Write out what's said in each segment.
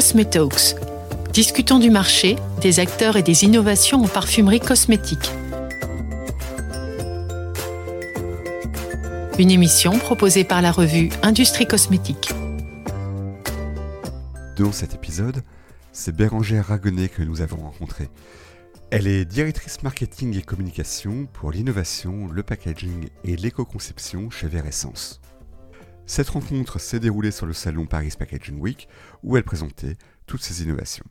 Cosmetalks. Discutons du marché, des acteurs et des innovations en parfumerie cosmétique. Une émission proposée par la revue Industrie Cosmétique. Dans cet épisode, c'est Bérangère Ragonnet que nous avons rencontrée. Elle est directrice marketing et communication pour l'innovation, le packaging et l'éco-conception chez Veressence. Cette rencontre s'est déroulée sur le salon Paris Packaging Week où elle présentait toutes ses innovations.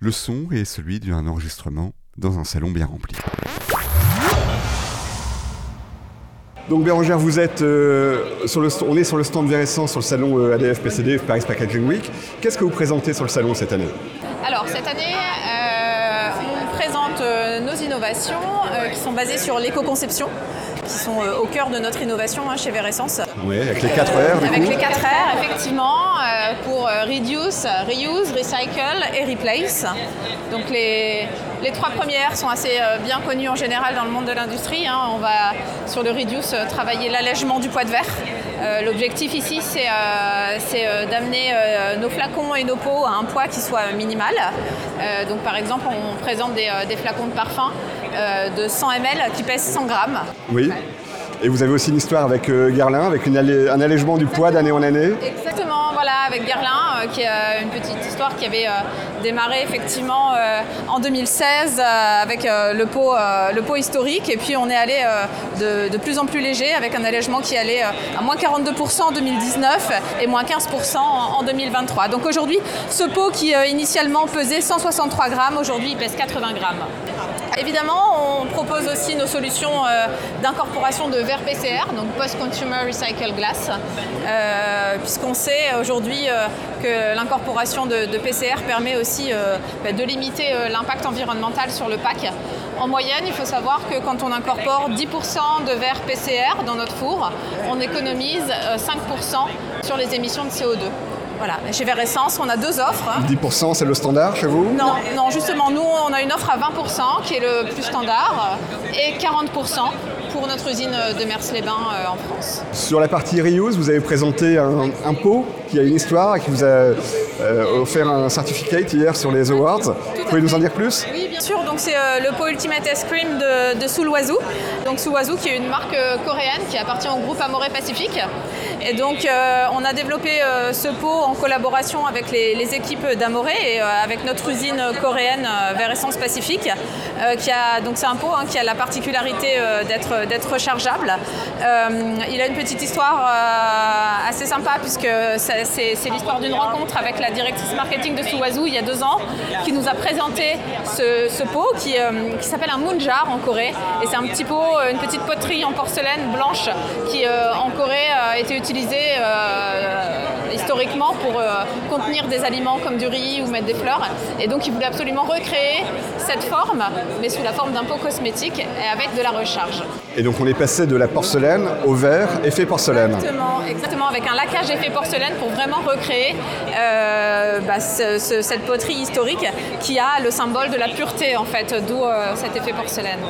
Le son est celui d'un enregistrement dans un salon bien rempli. Donc Bérangère, vous êtes euh, sur le, on est sur le stand Veressence sur le salon euh, ADF PCD Paris Packaging Week. Qu'est-ce que vous présentez sur le salon cette année? Alors cette année, euh, on présente nos innovations qui sont basées sur l'éco-conception qui sont euh, au cœur de notre innovation hein, chez Veressence. Oui, avec les 4 R. avec les 4 R, effectivement, euh, pour euh, reduce, reuse, recycle et replace. Donc les, les trois premières sont assez bien connues en général dans le monde de l'industrie. Hein. On va sur le reduce travailler l'allègement du poids de verre. L'objectif ici, c'est d'amener nos flacons et nos pots à un poids qui soit minimal. donc par exemple, on présente des, des flacons de parfum de 100 ml qui pèsent 100 grammes. Oui. Et vous avez aussi une histoire avec euh, Guerlain, avec un allègement du poids d'année en année Exactement, voilà, avec Guerlain, euh, qui est euh, une petite histoire qui avait démarré effectivement en 2016 avec le, pot, le pot historique. Et puis on est allé de, plus en plus léger avec un allègement qui allait à moins 42% en 2019 et moins 15% en, 2023. Donc aujourd'hui, ce pot qui initialement pesait 163 grammes, aujourd'hui il pèse 80 grammes. Évidemment, on propose aussi nos solutions d'incorporation de verre PCR, donc Post-Consumer Recycle Glass, euh, puisqu'on sait aujourd'hui euh, que l'incorporation de, PCR permet aussi euh, bah, de limiter l'impact environnemental sur le pack. En moyenne, il faut savoir que quand on incorpore 10% de verre PCR dans notre four, on économise 5% sur les émissions de CO2. Voilà, chez Veressence, on a deux offres. 10% c'est le standard chez vous? Non, non, justement, nous on a une offre à 20% qui est le plus standard et 40% pour notre usine de Mers-les-Bains euh, en France. Sur la partie reuse, vous avez présenté un, pot qui a une histoire et qui vous a euh, offert un certificat hier sur les awards. Vous pouvez nous en dire plus? Oui, bien sûr. C'est euh, le pot Ultimate Ice Cream de, de. Donc qui est une marque coréenne qui appartient au groupe Amoré Pacifique. Et donc on a développé ce pot en collaboration avec les, équipes d'Amoré et avec notre usine coréenne vers Essence Pacifique. donc c'est un pot hein, qui a la particularité d'être rechargeable. Euh, il a une petite histoire euh, assez sympa puisque c'est l'histoire d'une rencontre avec la directrice marketing de Suwazu il y a deux ans qui nous a présenté ce, pot qui, euh, qui s'appelle un moonjar en Corée. Et c'est un petit pot, une petite poterie en porcelaine blanche qui en Corée a été utilisée historiquement pour contenir des aliments comme du riz ou mettre des fleurs. Et donc il voulait absolument recréer cette forme, mais sous la forme d'un pot cosmétique et avec de la recharge. Et donc on est passé de la porcelaine au verre effet porcelaine. Exactement, exactement avec un laquage effet porcelaine pour vraiment recréer euh, bah, cette poterie historique qui a le symbole de la pureté en fait, d'où euh, cet effet porcelaine.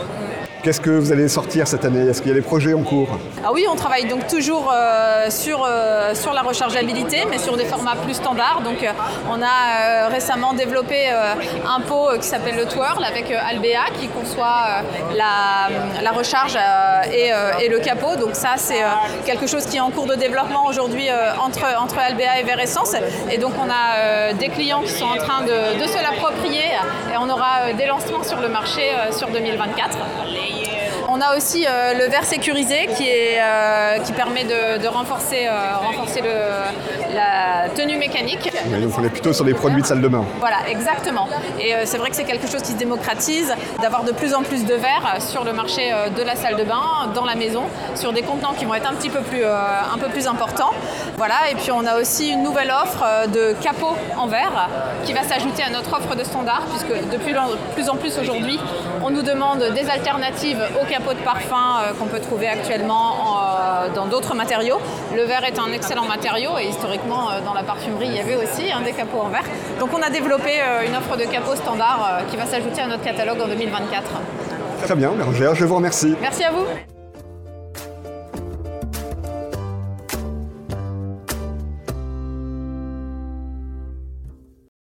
Qu'est-ce que vous allez sortir cette année? Est-ce qu'il y a des projets en cours? Ah Oui, on travaille donc toujours euh, sur, euh, sur la rechargeabilité, mais sur des formats plus standards. Donc, euh, on a récemment développé un pot qui s'appelle le Twirl avec Albea qui conçoit la, recharge et, et, le capot. Donc, ça, c'est quelque chose qui est en cours de développement aujourd'hui entre, entre Albea et Veressence. Et donc, on a des clients qui sont en train de, de se l'approprier et on aura des lancements sur le marché sur 2024. On a aussi euh, le verre sécurisé qui, euh, permet de, renforcer, euh, renforcer la tenue mécanique. donc on est plutôt sur des produits de salle de bain. Voilà, exactement. Et c'est vrai que c'est quelque chose qui se démocratise, d'avoir de plus en plus de verres sur le marché de la salle de bain, dans la maison, sur des contenants qui vont être un petit peu plus, un peu plus importants. Voilà, et puis on a aussi une nouvelle offre de capot en verre qui va s'ajouter à notre offre de standard, puisque de plus en plus aujourd'hui, on nous demande des alternatives au capot de parfum euh, qu'on peut trouver actuellement euh, dans d'autres matériaux. Le verre est un excellent matériau et historiquement euh, dans la parfumerie il y avait aussi un des capots en verre. Donc on a développé une offre de capots standard qui va s'ajouter à notre catalogue en 2024. Très bien, Bergère, je vous remercie. Merci à vous.